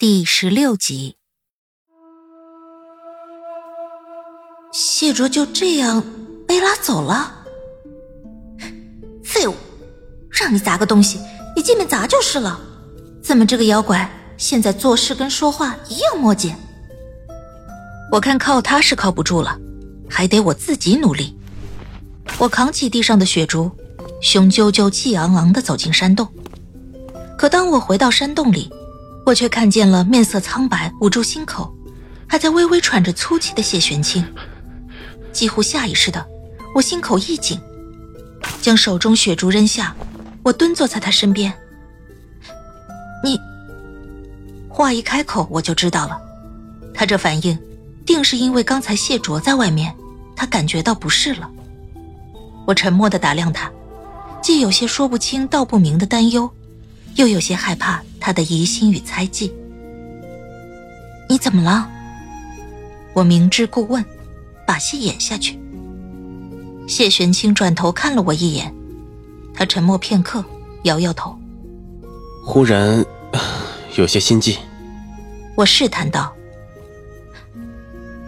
第十六集，谢卓就这样被拉走了。废物，让你砸个东西，你见面砸就是了。怎么这个妖怪现在做事跟说话一样磨叽？我看靠他是靠不住了，还得我自己努力。我扛起地上的雪竹，雄赳赳气昂昂的走进山洞。可当我回到山洞里，我却看见了面色苍白、捂住心口，还在微微喘着粗气的谢玄清。几乎下意识的，我心口一紧，将手中雪竹扔下，我蹲坐在他身边。你话一开口，我就知道了，他这反应，定是因为刚才谢卓在外面，他感觉到不适了。我沉默的打量他，既有些说不清道不明的担忧，又有些害怕。他的疑心与猜忌，你怎么了？我明知故问，把戏演下去。谢玄清转头看了我一眼，他沉默片刻，摇摇头，忽然 有些心悸。我试探道：“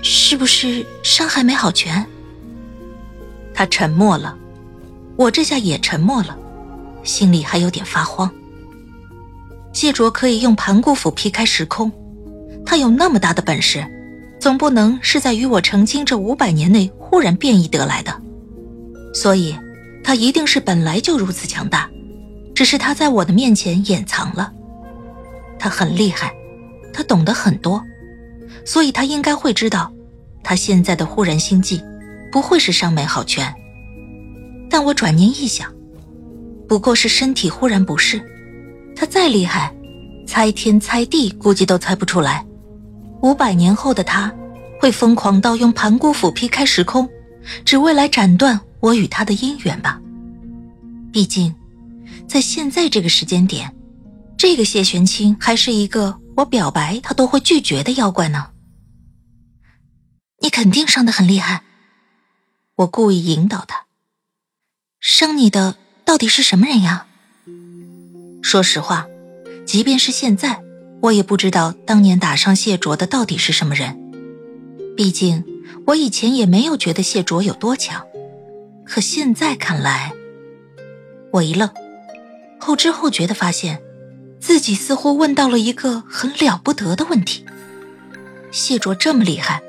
是不是伤还没好全？”他沉默了，我这下也沉默了，心里还有点发慌。谢卓可以用盘古斧劈开时空，他有那么大的本事，总不能是在与我成亲这五百年内忽然变异得来的。所以，他一定是本来就如此强大，只是他在我的面前掩藏了。他很厉害，他懂得很多，所以他应该会知道，他现在的忽然心悸，不会是伤没好全。但我转念一想，不过是身体忽然不适。他再厉害，猜天猜地估计都猜不出来。五百年后的他，会疯狂到用盘古斧劈开时空，只为来斩断我与他的姻缘吧？毕竟，在现在这个时间点，这个谢玄清还是一个我表白他都会拒绝的妖怪呢。你肯定伤得很厉害。我故意引导他。伤你的到底是什么人呀？说实话，即便是现在，我也不知道当年打伤谢卓的到底是什么人。毕竟我以前也没有觉得谢卓有多强，可现在看来，我一愣，后知后觉的发现，自己似乎问到了一个很了不得的问题：谢卓这么厉害，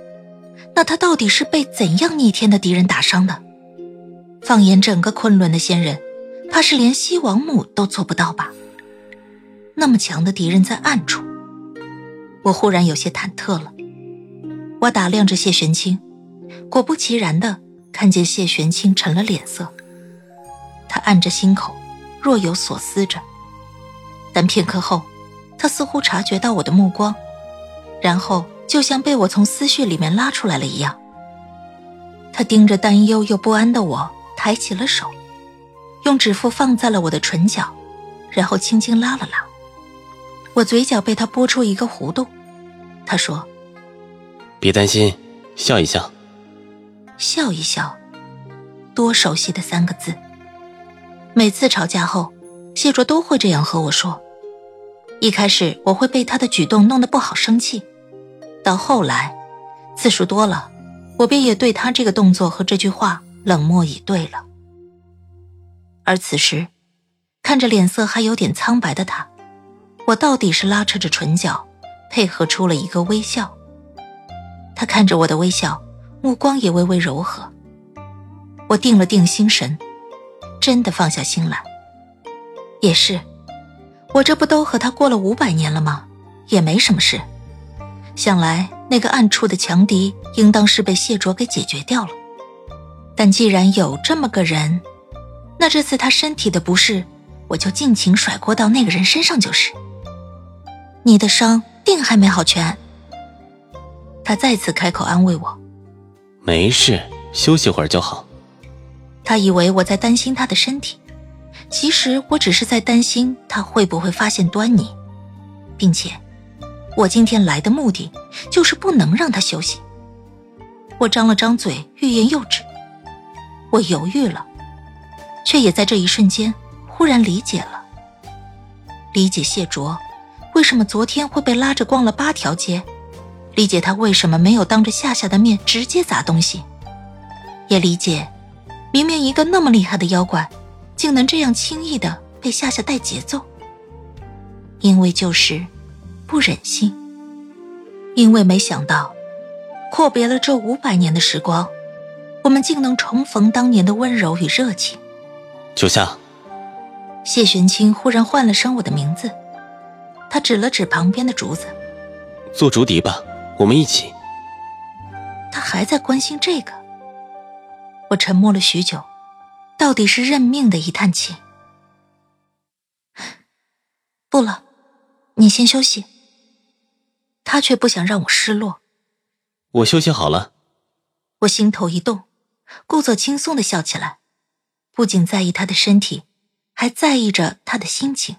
那他到底是被怎样逆天的敌人打伤的？放眼整个昆仑的仙人，怕是连西王母都做不到吧？那么强的敌人在暗处，我忽然有些忐忑了。我打量着谢玄清，果不其然的看见谢玄清沉了脸色。他按着心口，若有所思着。但片刻后，他似乎察觉到我的目光，然后就像被我从思绪里面拉出来了一样。他盯着担忧又不安的我，抬起了手，用指腹放在了我的唇角，然后轻轻拉了拉。我嘴角被他拨出一个弧度，他说：“别担心，笑一笑。”笑一笑，多熟悉的三个字。每次吵架后，谢卓都会这样和我说。一开始我会被他的举动弄得不好生气，到后来，次数多了，我便也对他这个动作和这句话冷漠以对了。而此时，看着脸色还有点苍白的他。我到底是拉扯着唇角，配合出了一个微笑。他看着我的微笑，目光也微微柔和。我定了定心神，真的放下心来。也是，我这不都和他过了五百年了吗？也没什么事。想来那个暗处的强敌，应当是被谢卓给解决掉了。但既然有这么个人，那这次他身体的不适，我就尽情甩锅到那个人身上就是。你的伤定还没好全。他再次开口安慰我：“没事，休息会儿就好。”他以为我在担心他的身体，其实我只是在担心他会不会发现端倪，并且，我今天来的目的就是不能让他休息。我张了张嘴，欲言又止。我犹豫了，却也在这一瞬间忽然理解了，理解谢卓为什么昨天会被拉着逛了八条街。理解他为什么没有当着夏夏的面直接砸东西，也理解，明明一个那么厉害的妖怪，竟能这样轻易的被夏夏带节奏。因为就是不忍心，因为没想到，阔别了这五百年的时光，我们竟能重逢当年的温柔与热情。九夏，谢玄清忽然唤了声我的名字，他指了指旁边的竹子，做竹笛吧。我们一起。他还在关心这个。我沉默了许久，到底是认命的一叹气。不了，你先休息。他却不想让我失落。我休息好了。我心头一动，故作轻松的笑起来，不仅在意他的身体，还在意着他的心情。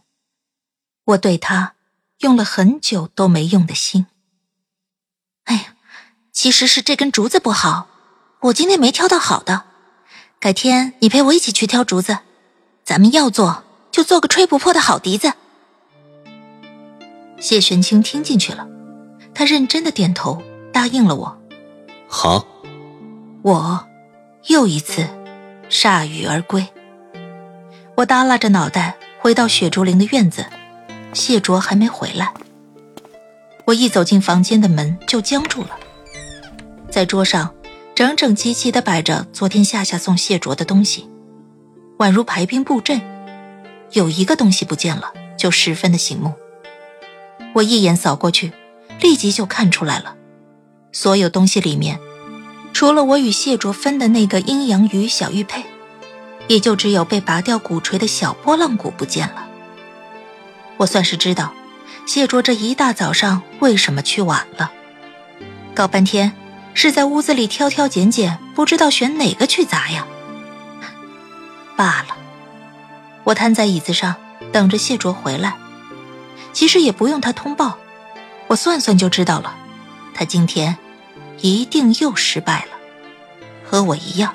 我对他用了很久都没用的心。哎呀，其实是这根竹子不好，我今天没挑到好的。改天你陪我一起去挑竹子，咱们要做就做个吹不破的好笛子。谢玄清听进去了，他认真的点头答应了我。好，我又一次铩羽而归。我耷拉着脑袋回到雪竹林的院子，谢卓还没回来。我一走进房间的门就僵住了，在桌上整整齐齐地摆着昨天夏夏送谢卓的东西，宛如排兵布阵。有一个东西不见了，就十分的醒目。我一眼扫过去，立即就看出来了，所有东西里面，除了我与谢卓分的那个阴阳鱼小玉佩，也就只有被拔掉鼓槌的小波浪鼓不见了。我算是知道。谢卓这一大早上为什么去晚了？搞半天是在屋子里挑挑拣拣，不知道选哪个去砸呀。罢了，我瘫在椅子上等着谢卓回来。其实也不用他通报，我算算就知道了。他今天一定又失败了，和我一样。